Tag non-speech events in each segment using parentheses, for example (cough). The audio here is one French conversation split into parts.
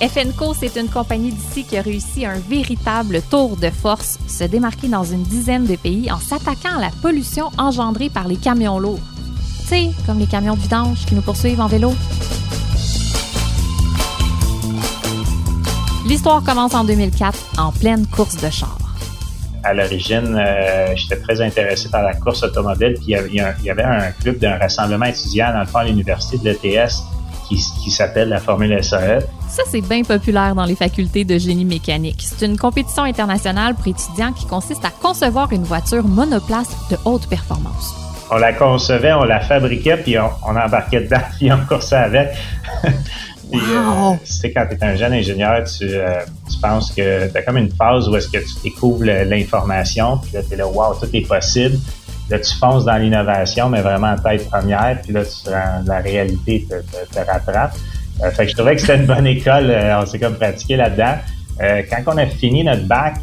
FNCO, c'est une compagnie d'ici qui a réussi un véritable tour de force, se démarquer dans une dizaine de pays en s'attaquant à la pollution engendrée par les camions lourds. Tu sais, comme les camions vidange qui nous poursuivent en vélo. L'histoire commence en 2004, en pleine course de chars. À l'origine, euh, j'étais très intéressé par la course automobile, puis il y, avait un club d'un rassemblement étudiant dans le fond à l'université de l'ETS qui, s'appelle la Formule SAE. Ça, c'est bien populaire dans les facultés de génie mécanique. C'est une compétition internationale pour étudiants qui consiste à concevoir une voiture monoplace de haute performance. On la concevait, on la fabriquait, puis on, embarquait dedans, (laughs) puis on coursait avec. (laughs) puis, euh, c'est quand tu es un jeune ingénieur, tu, euh, tu penses que tu as comme une phase où est-ce que tu découvres l'information, puis là, tu es là, wow, tout est possible. Là, tu fonces dans l'innovation, mais vraiment en tête première, puis là, tu, la réalité te, te, te rattrape. Euh, fait que je trouvais que c'était une bonne école. Euh, on s'est comme pratiqué là-dedans. Euh, quand on a fini notre bac,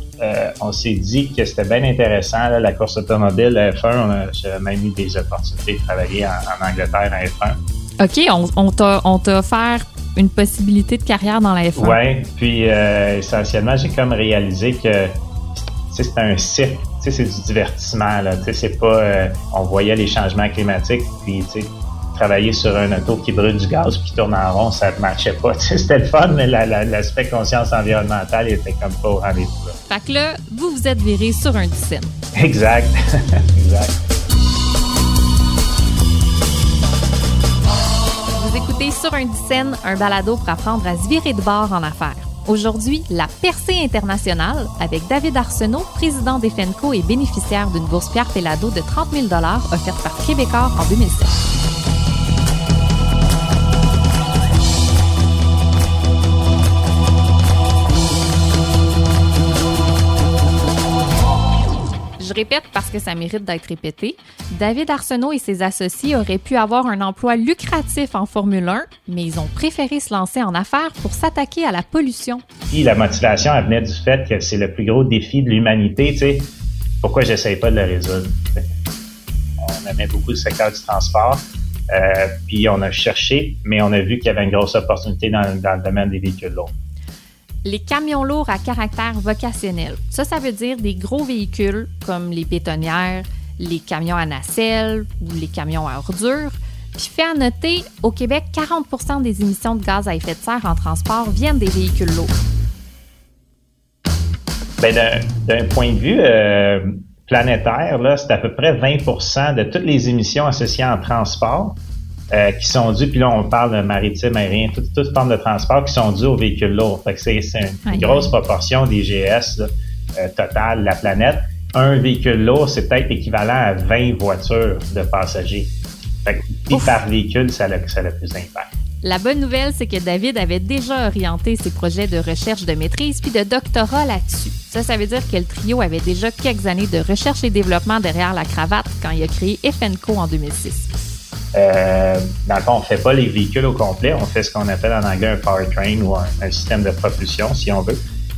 on s'est dit que c'était bien intéressant, la course automobile, F1. On a même eu des opportunités de travailler en, Angleterre en F1. OK, on, t'a offert une possibilité de carrière dans la F1. Oui, puis essentiellement, j'ai comme réalisé que c'était un c'est du divertissement. Là. C'est pas. Euh, on voyait les changements climatiques, puis travailler sur un auto qui brûle du gaz puis qui tourne en rond, ça ne matchait pas. (laughs) C'était le fun, mais l'aspect conscience environnementale était comme pas au rendez-vous. Fait que là, vous vous êtes viré sur un dixaine. Exact. (laughs) exact. Vous écoutez Sur un dixaine, un balado pour apprendre à se virer de bord en affaires. Aujourd'hui, la percée internationale avec David Arsenault, président d'EFENCO et bénéficiaire d'une bourse Pierre Pellado de 30 000 offerte par Québécois en 2007. Répète parce que ça mérite d'être répété. David Arsenault et ses associés auraient pu avoir un emploi lucratif en Formule 1, mais ils ont préféré se lancer en affaires pour s'attaquer à la pollution. Puis la motivation elle venait du fait que c'est le plus gros défi de l'humanité, tu sais. Pourquoi j'essaye pas de le résoudre? On aimait beaucoup le secteur du transport. Euh, puis on a cherché, mais on a vu qu'il y avait une grosse opportunité dans, dans le domaine des véhicules lourds les camions lourds à caractère vocationnel. Ça, ça veut dire des gros véhicules comme les bétonnières, les camions à nacelle ou les camions à ordures. Puis fait à noter, au Québec, 40% des émissions de gaz à effet de serre en transport viennent des véhicules lourds. Ben, d'un point de vue euh, planétaire, c'est à peu près 20% de toutes les émissions associées en transport euh, qui sont dus, puis là on parle de maritime, aérien, toutes toute formes de transport qui sont dus aux véhicules lourds. Fait que c'est, une, grosse proportion des GS euh, total de la planète. Un véhicule lourd, c'est peut-être équivalent à 20 voitures de passagers. Fait que, par véhicule, ça a, ça a le plus d'impact. La bonne nouvelle, c'est que David avait déjà orienté ses projets de recherche de maîtrise puis de doctorat là-dessus. Ça, ça veut dire que le trio avait déjà quelques années de recherche et développement derrière la cravate quand il a créé FNCO en 2006. Euh, dans le fond, on ne fait pas les véhicules au complet, on fait ce qu'on appelle en anglais un powertrain ou un, système de propulsion, si on veut,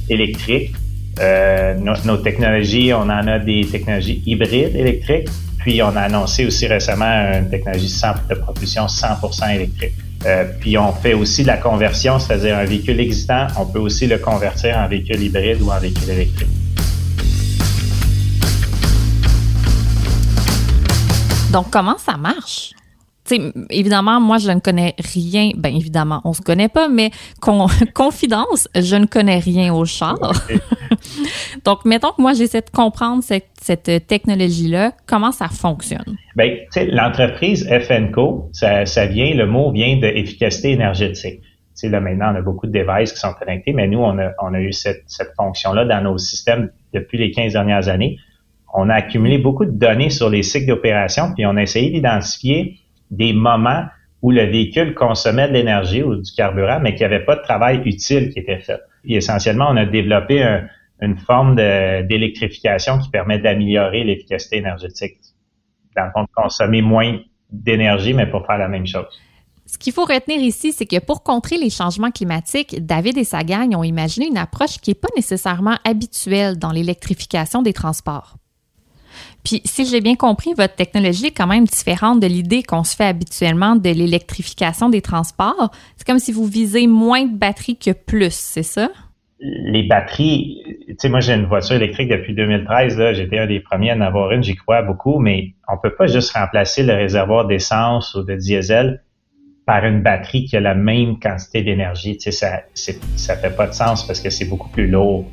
électrique. Euh, nos, technologies, on en a des technologies hybrides électriques, puis on a annoncé aussi récemment une technologie de propulsion 100% électrique. Euh, puis on fait aussi de la conversion, c'est-à-dire un véhicule existant, on peut aussi le convertir en véhicule hybride ou en véhicule électrique. Donc, comment ça marche? Évidemment, moi, je ne connais rien. Ben, évidemment, on se connaît pas, mais (laughs) confidence, je ne connais rien au char. (laughs) Donc, mettons que moi, j'essaie de comprendre cette, technologie-là, comment ça fonctionne? Ben, tu sais, l'entreprise FNCO, ça, ça vient, le mot vient d'efficacité énergétique. Tu sais, là, maintenant, on a beaucoup de devices qui sont connectés, mais nous, on a, on a eu cette, cette fonction-là dans nos systèmes depuis les 15 dernières années. On a accumulé beaucoup de données sur les cycles d'opération, puis on a essayé d'identifier des moments où le véhicule consommait de l'énergie ou du carburant, mais qu'il n'y avait pas de travail utile qui était fait. Et essentiellement, on a développé une forme d'électrification qui permet d'améliorer l'efficacité énergétique. Dans le fond, consommer moins d'énergie, mais pour faire la même chose. Ce qu'il faut retenir ici, c'est que pour contrer les changements climatiques, David et sa gang ont imaginé une approche qui n'est pas nécessairement habituelle dans l'électrification des transports. Puis, si j'ai bien compris, votre technologie est quand même différente de l'idée qu'on se fait habituellement de l'électrification des transports. C'est comme si vous visez moins de batteries que plus, c'est ça? Les batteries, tu sais, moi j'ai une voiture électrique depuis 2013, là, j'étais un des premiers à en avoir une, j'y crois beaucoup, mais on peut pas juste remplacer le réservoir d'essence ou de diesel par une batterie qui a la même quantité d'énergie. Tu sais, ça, ça fait pas de sens parce que c'est beaucoup plus lourd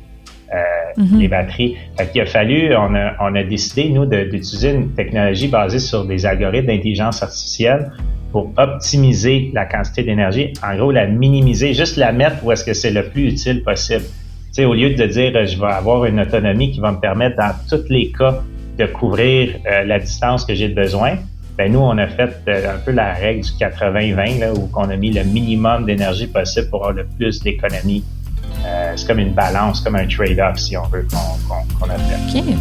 euh, mhm. les batteries. Fait qu'il a fallu, on a, on a décidé, nous, d'utiliser une technologie basée sur des algorithmes d'intelligence artificielle pour optimiser la quantité d'énergie. En gros, la minimiser, juste la mettre où est-ce que c'est le plus utile possible. Tu sais, au lieu de dire je vais avoir une autonomie qui va me permettre dans tous les cas de couvrir euh, la distance que j'ai besoin, ben nous, on a fait euh, un peu la règle du 80-20, où on a mis le minimum d'énergie possible pour avoir le plus d'économie euh, c'est comme une balance, comme un trade-off, si on veut, qu'on a fait. OK.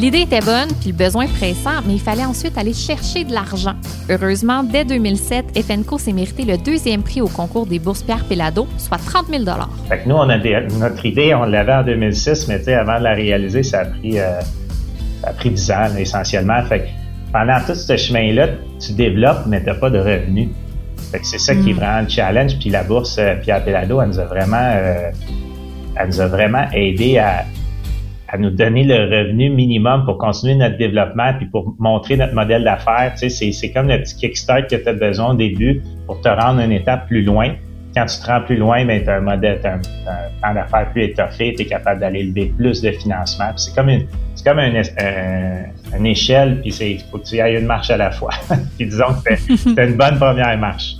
L'idée était bonne, puis le besoin pressant, mais il fallait ensuite aller chercher de l'argent. Heureusement, dès 2007, FNCO s'est mérité le deuxième prix au concours des bourses Pierre Pellado, soit 30 000 Fait que nous, on a notre idée, on l'avait en 2006, mais avant de la réaliser, ça a pris, euh, ça a pris 10 ans, essentiellement. Fait que pendant tout ce chemin-là, tu développes, mais tu n'as pas de revenus c'est ça qui est mm. vraiment le challenge. Puis la bourse euh, Pierre Pelado, elle nous a vraiment, euh, elle nous a vraiment aidé à, à nous donner le revenu minimum pour continuer notre développement puis pour montrer notre modèle d'affaires. Tu sais, c'est comme le petit kickstart que tu as besoin au début pour te rendre une étape plus loin. Quand tu te rends plus loin, ben, tu as un modèle, as un, plan d'affaires plus étoffé, tu es capable d'aller lever plus de financement. C'est comme une c'est comme une, une échelle, puis il faut que tu ailles une marche à la fois. (laughs) puis disons que c'est une bonne première marche.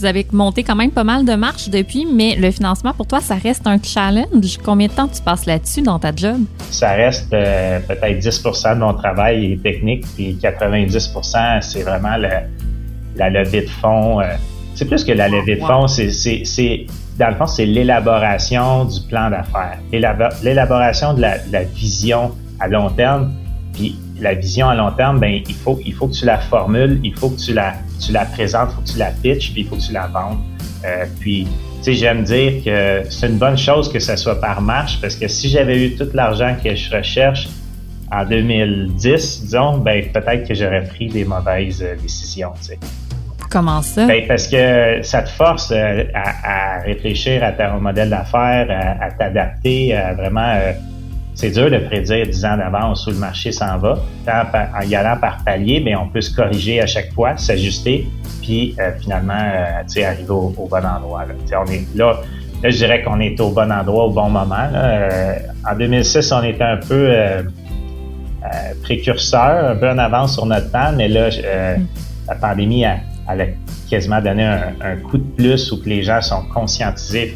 Vous avez monté quand même pas mal de marches depuis, mais le financement pour toi, ça reste un challenge. Combien de temps tu passes là-dessus dans ta job? Ça reste euh, peut-être 10% de mon travail est technique, puis 90% c'est vraiment la levée de fonds. Euh, c'est plus que la levée de fonds, c'est dans le fond, c'est l'élaboration du plan d'affaires, l'élaboration de la, la, vision à long terme. Puis la vision à long terme, ben il faut il faut que tu la formules, il faut que tu la tu la présentes, il faut que tu la pitches, puis il faut que tu la vendes. Euh, puis tu sais, j'aime dire que c'est une bonne chose que ça soit par marche parce que si j'avais eu tout l'argent que je recherche en 2010, disons, ben peut-être que j'aurais pris des mauvaises euh, décisions. Tu sais. Comment ça? Ben, parce que ça te force euh, à, réfléchir à ton modèle d'affaires, à, t'adapter, à vraiment. Euh, c'est dur de prédire 10 ans d'avance où le marché s'en va. En, y allant par palier, mais on peut se corriger à chaque fois, s'ajuster, puis euh, finalement, arriver au, bon endroit. Là. On est là, là, je dirais qu'on est au bon endroit au bon moment. en 2006, on était un peu précurseur, un peu en avance sur notre temps, mais là, mm. la pandémie a elle a quasiment donné un, coup de plus où que les gens sont conscientisés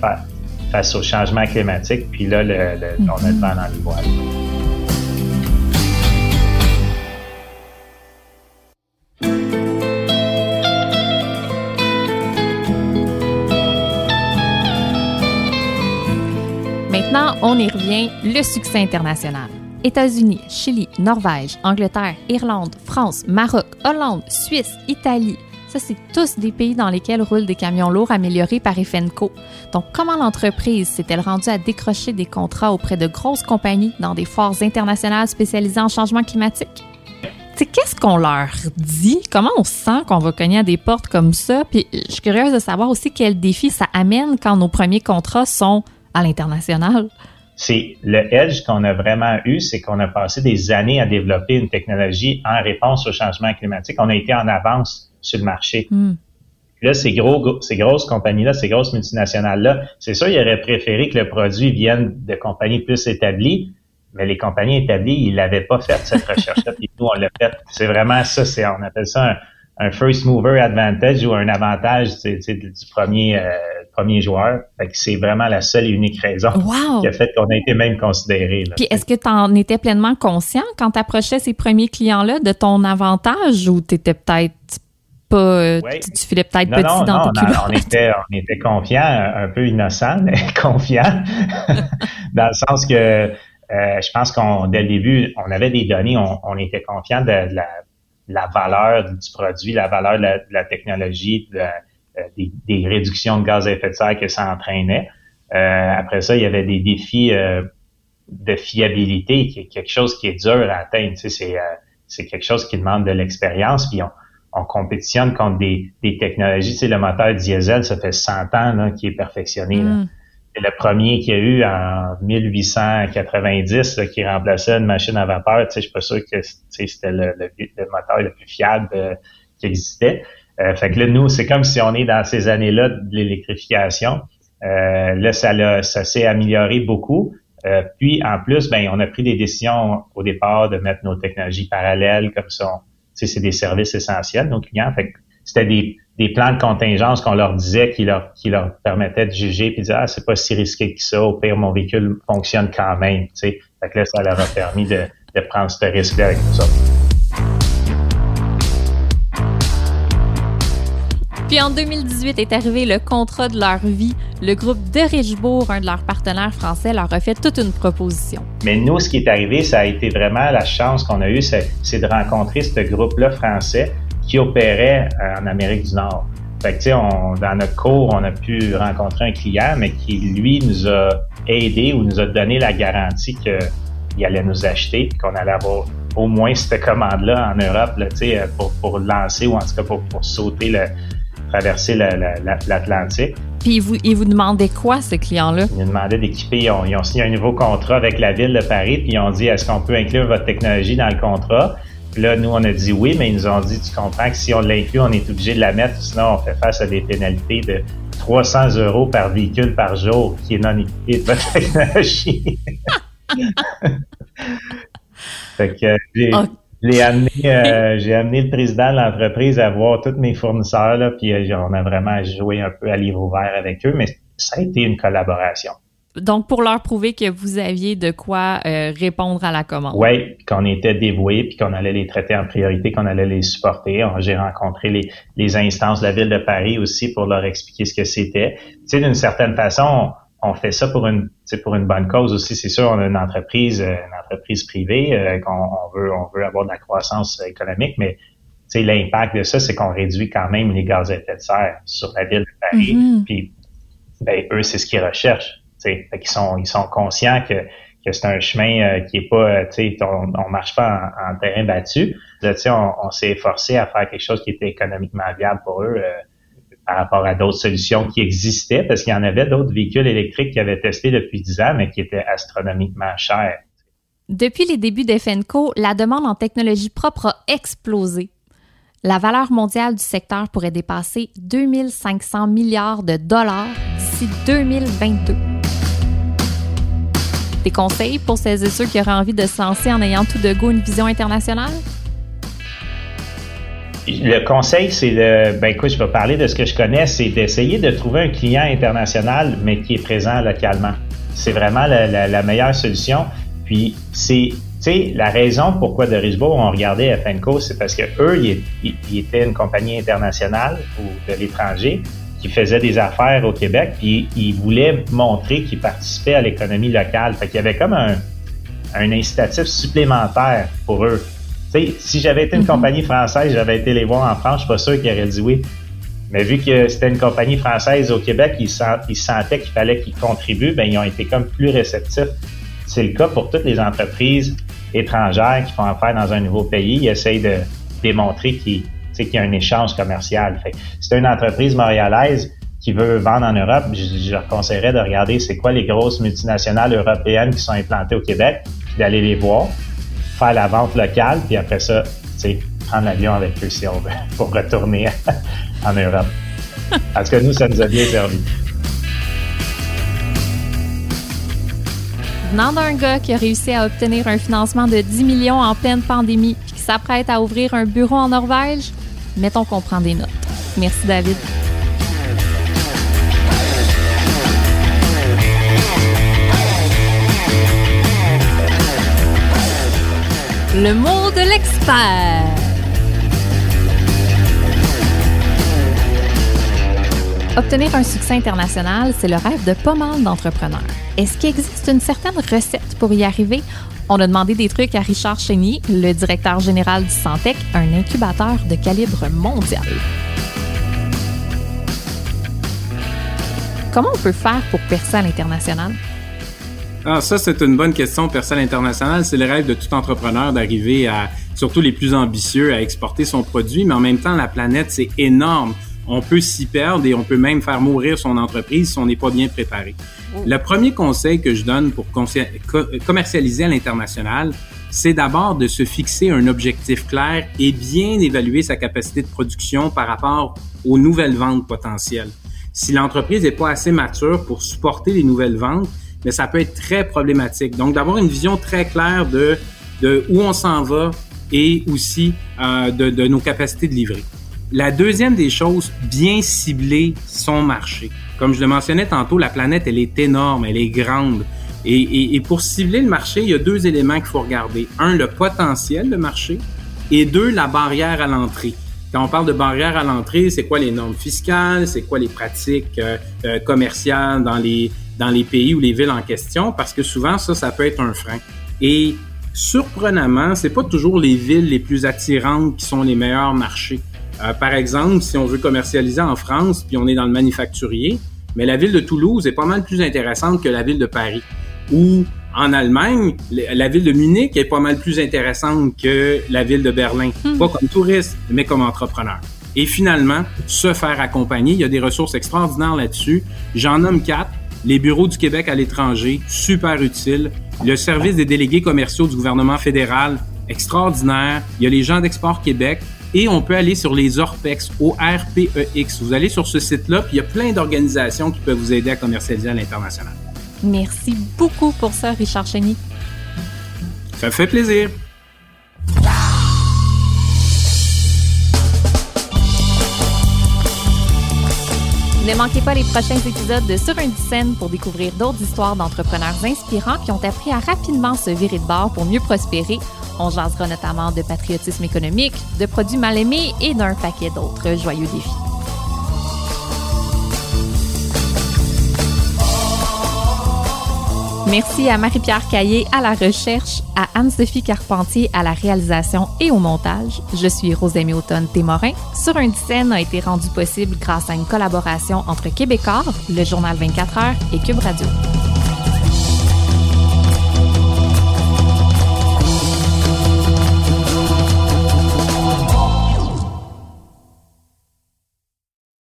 face au changement climatique. Puis là, le, on le vent dans les voiles. Maintenant, on y revient, le succès international. États-Unis, Chili, Norvège, Angleterre, Irlande, France, Maroc, Hollande, Suisse, Italie, ça, c'est tous des pays dans lesquels roulent des camions lourds améliorés par FNCO. Donc, comment l'entreprise s'est-elle rendue à décrocher des contrats auprès de grosses compagnies dans des foires internationales spécialisées en changement climatique? qu'est-ce qu'on leur dit? Comment on sent qu'on va cogner à des portes comme ça? Puis, je suis curieuse de savoir aussi quels défis ça amène quand nos premiers contrats sont à l'international c'est le edge qu'on a vraiment eu, c'est qu'on a passé des années à développer une technologie en réponse au changement climatique. On a été en avance sur le marché. Hmm. Là, ces, gros, ces grosses compagnies-là, ces grosses multinationales-là, c'est sûr, ils auraient préféré que le produit vienne de compagnies plus établies, mais les compagnies établies, ils n'avaient pas fait cette recherche-là, (laughs) puis nous, on l'a fait. C'est vraiment ça, c'est, on appelle ça un, un first mover advantage ou un avantage du premier euh, premier joueur. c'est vraiment la seule et unique raison qui a fait qu'on a été même considéré. Puis est-ce que tu en étais pleinement conscient quand tu approchais ces premiers clients-là de ton avantage ou tu étais peut-être pas euh, tu, filais peut-être petit non, dans tes on, était on était confiant, un peu innocent, mais (laughs) confiant (laughs) dans le sens que euh, je pense qu'on dès le début, on avait des données, on, était confiant de la la valeur du produit, la valeur de la, technologie, euh, des, réductions de gaz à effet de serre que ça entraînait. après ça, il y avait des défis de fiabilité, qui est quelque chose qui est dur à atteindre. Tu sais, c'est quelque chose qui demande de l'expérience. Puis on, on compétitionne contre des, des technologies. Tu sais, le moteur diesel, ça fait 100 ans là, qui est perfectionné. Mm. C'est le premier qu'il y a eu en 1890 qui remplaçait une machine à vapeur. Tu sais, je suis pas sûr que c'était le, le, moteur le plus fiable euh, qui existait. Euh, fait que là, nous, c'est comme si on est dans ces années-là de l'électrification. Euh, là, ça, ça s'est amélioré beaucoup. Euh, puis, en plus, ben, on a pris des décisions au départ de mettre nos technologies parallèles, comme ça, c'est des services essentiels, nos clients. Fait c'était des, des plans de contingence qu'on leur disait qui leur, qui leur de juger puis de dire, ah, c'est pas si risqué que ça. Au pire, mon véhicule fonctionne quand même, tu sais. Fait que là, ça leur a permis de, de prendre ce risque-là avec nous autres. Puis en 2018 est arrivé le contrat de leur vie. Le groupe de Richebourg, un de leurs partenaires français, leur a fait toute une proposition. Mais nous, ce qui est arrivé, ça a été vraiment la chance qu'on a eue, c'est de rencontrer ce groupe-là français qui opérait euh, en Amérique du Nord. Fait que, sais, dans notre cours, on a pu rencontrer un client, mais qui, lui, nous a aidé ou nous a donné la garantie qu'il allait nous acheter, qu'on allait avoir au moins cette commande-là en Europe, là, pour, pour lancer ou en tout cas pour sauter le, traverser l'Atlantique. Puis vous, ils vous demandaient quoi, ces clients-là? Ils nous demandaient d'équiper, ils ont, signé un nouveau contrat avec la ville de Paris, puis ils ont dit, est-ce qu'on peut inclure votre technologie dans le contrat? Puis là, nous, on a dit oui, mais ils nous ont dit, tu comprends que si on l'inclut, on est obligé de la mettre, sinon on fait face à des pénalités de 300 euros par véhicule par jour qui est non équipé de votre (laughs) technologie. (laughs) fait que amené, (laughs) euh, j'ai amené le président de l'entreprise à voir tous mes fournisseurs, là, puis euh, on a vraiment joué un peu à livre ouvert avec eux, mais ça a été une collaboration. Donc, pour leur prouver que vous aviez de quoi euh, répondre à la commande. Oui, qu'on était dévoués, puis qu'on allait les traiter en priorité, qu'on allait les supporter. J'ai rencontré les, les instances de la ville de Paris aussi pour leur expliquer ce que c'était. Tu sais, d'une certaine façon, on fait ça pour une pour une bonne cause aussi. C'est sûr, on a une entreprise, euh, une entreprise privée, euh, qu'on on veut, on veut avoir de la croissance économique, mais l'impact de ça, c'est qu'on réduit quand même les gaz à effet de serre sur la ville de Paris. Mm-hmm. Puis, ben, eux, c'est ce qu'ils recherchent. Fait qu'ils sont, ils sont conscients que, que c'est un chemin euh, qui est pas, tu sais, on, on marche pas en, terrain battu. Là, on, on s'est efforcé à faire quelque chose qui était économiquement viable pour eux par rapport à d'autres solutions qui existaient, parce qu'il y en avait d'autres véhicules électriques qui avaient testé depuis 10 ans, mais qui étaient astronomiquement chers. Depuis les débuts d'FNCO, la demande en technologie propre a explosé. La valeur mondiale du secteur pourrait dépasser 2500 milliards de dollars d'ici 2022. Des conseils pour celles et ceux qui auraient envie de se lancer en ayant tout de go une vision internationale? Le conseil, c'est de, ben écoute, je vais parler de ce que je connais, c'est d'essayer de trouver un client international, mais qui est présent localement. C'est vraiment la, meilleure solution. Puis c'est, tu sais, la raison pourquoi de Risbourg ont regardé FNCO, c'est parce que eux, ils, étaient une compagnie internationale ou de l'étranger qui faisait des affaires au Québec, puis ils voulaient montrer qu'ils participaient à l'économie locale. Fait qu'il y avait comme un, un incitatif supplémentaire pour eux si j'avais été une mhm. compagnie française, j'avais été les voir en France, je suis pas sûr qu'ils auraient dit oui. Mais vu que c'était une compagnie française au Québec, ils, sentaient qu'il fallait qu'ils contribuent, ben ils ont été comme plus réceptifs. C'est le cas pour toutes les entreprises étrangères qui font affaire dans un nouveau pays. Ils essayent de démontrer qu'il y a un échange commercial. Fait c'est une entreprise montréalaise qui veut vendre en Europe, je, leur conseillerais de regarder c'est quoi les grosses multinationales européennes qui sont implantées au Québec, puis d'aller les voir faire la vente locale, puis après ça, prendre l'avion avec eux si on veut, (laughs) pour retourner (laughs) en Europe. Parce que nous, ça nous a bien servi. Venant d'un gars qui a réussi à obtenir un financement de 10 millions en pleine pandémie puis qui s'apprête à ouvrir un bureau en Norvège, mettons qu'on prend des notes. Merci David. Le mot de l'expert. Obtenir un succès international, c'est le rêve de pas mal d'entrepreneurs. Est-ce qu'il existe une certaine recette pour y arriver? On a demandé des trucs à Richard Chénier, le directeur général du Santec, un incubateur de calibre mondial. comment on peut faire pour percer à l'international? Ah, ça, c'est une bonne question, percer à l'international. C'est le rêve de tout entrepreneur d'arriver à, surtout les plus ambitieux, à exporter son produit, mais en même temps, la planète, c'est énorme. On peut s'y perdre et on peut même faire mourir son entreprise si on n'est pas bien préparé. Oh. Le premier conseil que je donne pour commercialiser à l'international, c'est d'abord de se fixer un objectif clair et bien évaluer sa capacité de production par rapport aux nouvelles ventes potentielles. Si l'entreprise n'est pas assez mature pour supporter les nouvelles ventes, mais ça peut être très problématique. Donc, d'avoir une vision très claire de, de où on s'en va et aussi euh, de, de nos capacités de livrer. La deuxième des choses, bien cibler son marché. Comme je le mentionnais tantôt, la planète, elle est énorme, elle est grande. Et, pour cibler le marché, il y a deux éléments qu'il faut regarder. Un, le potentiel de marché et deux, la barrière à l'entrée. Quand on parle de barrière à l'entrée, c'est quoi les normes fiscales, c'est quoi les pratiques euh, euh, commerciales dans les, dans les pays ou les villes en question, parce que souvent, ça, ça peut être un frein. Et surprenamment, c'est pas toujours les villes les plus attirantes qui sont les meilleurs marchés. Euh, par exemple, si on veut commercialiser en France, puis on est dans le manufacturier, mais la ville de Toulouse est pas mal plus intéressante que la ville de Paris ou en Allemagne, la ville de Munich est pas mal plus intéressante que la ville de Berlin. Hmm. Pas comme touriste, mais comme entrepreneur. Et finalement, se faire accompagner. Il y a des ressources extraordinaires là-dessus. J'en nomme quatre. Les bureaux du Québec à l'étranger, super utile. Le service des délégués commerciaux du gouvernement fédéral, extraordinaire. Il y a les gens d'Export Québec. Et on peut aller sur les ORPEX, O-R-P-E-X. Vous allez sur ce site-là, puis il y a plein d'organisations qui peuvent vous aider à commercialiser à l'international. Merci beaucoup pour ça, Richard Chenny. Ça fait plaisir. Ne manquez pas les prochains épisodes de Sur une scène pour découvrir d'autres histoires d'entrepreneurs inspirants qui ont appris à rapidement se virer de bord pour mieux prospérer. On jasera notamment de patriotisme économique, de produits mal aimés et d'un paquet d'autres joyeux défis. Merci à Marie-Pierre Caillé à la recherche, à Anne-Sophie Carpentier à la réalisation et au montage. Je suis Rosemée Automne Témorin. Sur une scène a été rendu possible grâce à une collaboration entre Québécois, le journal 24 heures et Cube Radio.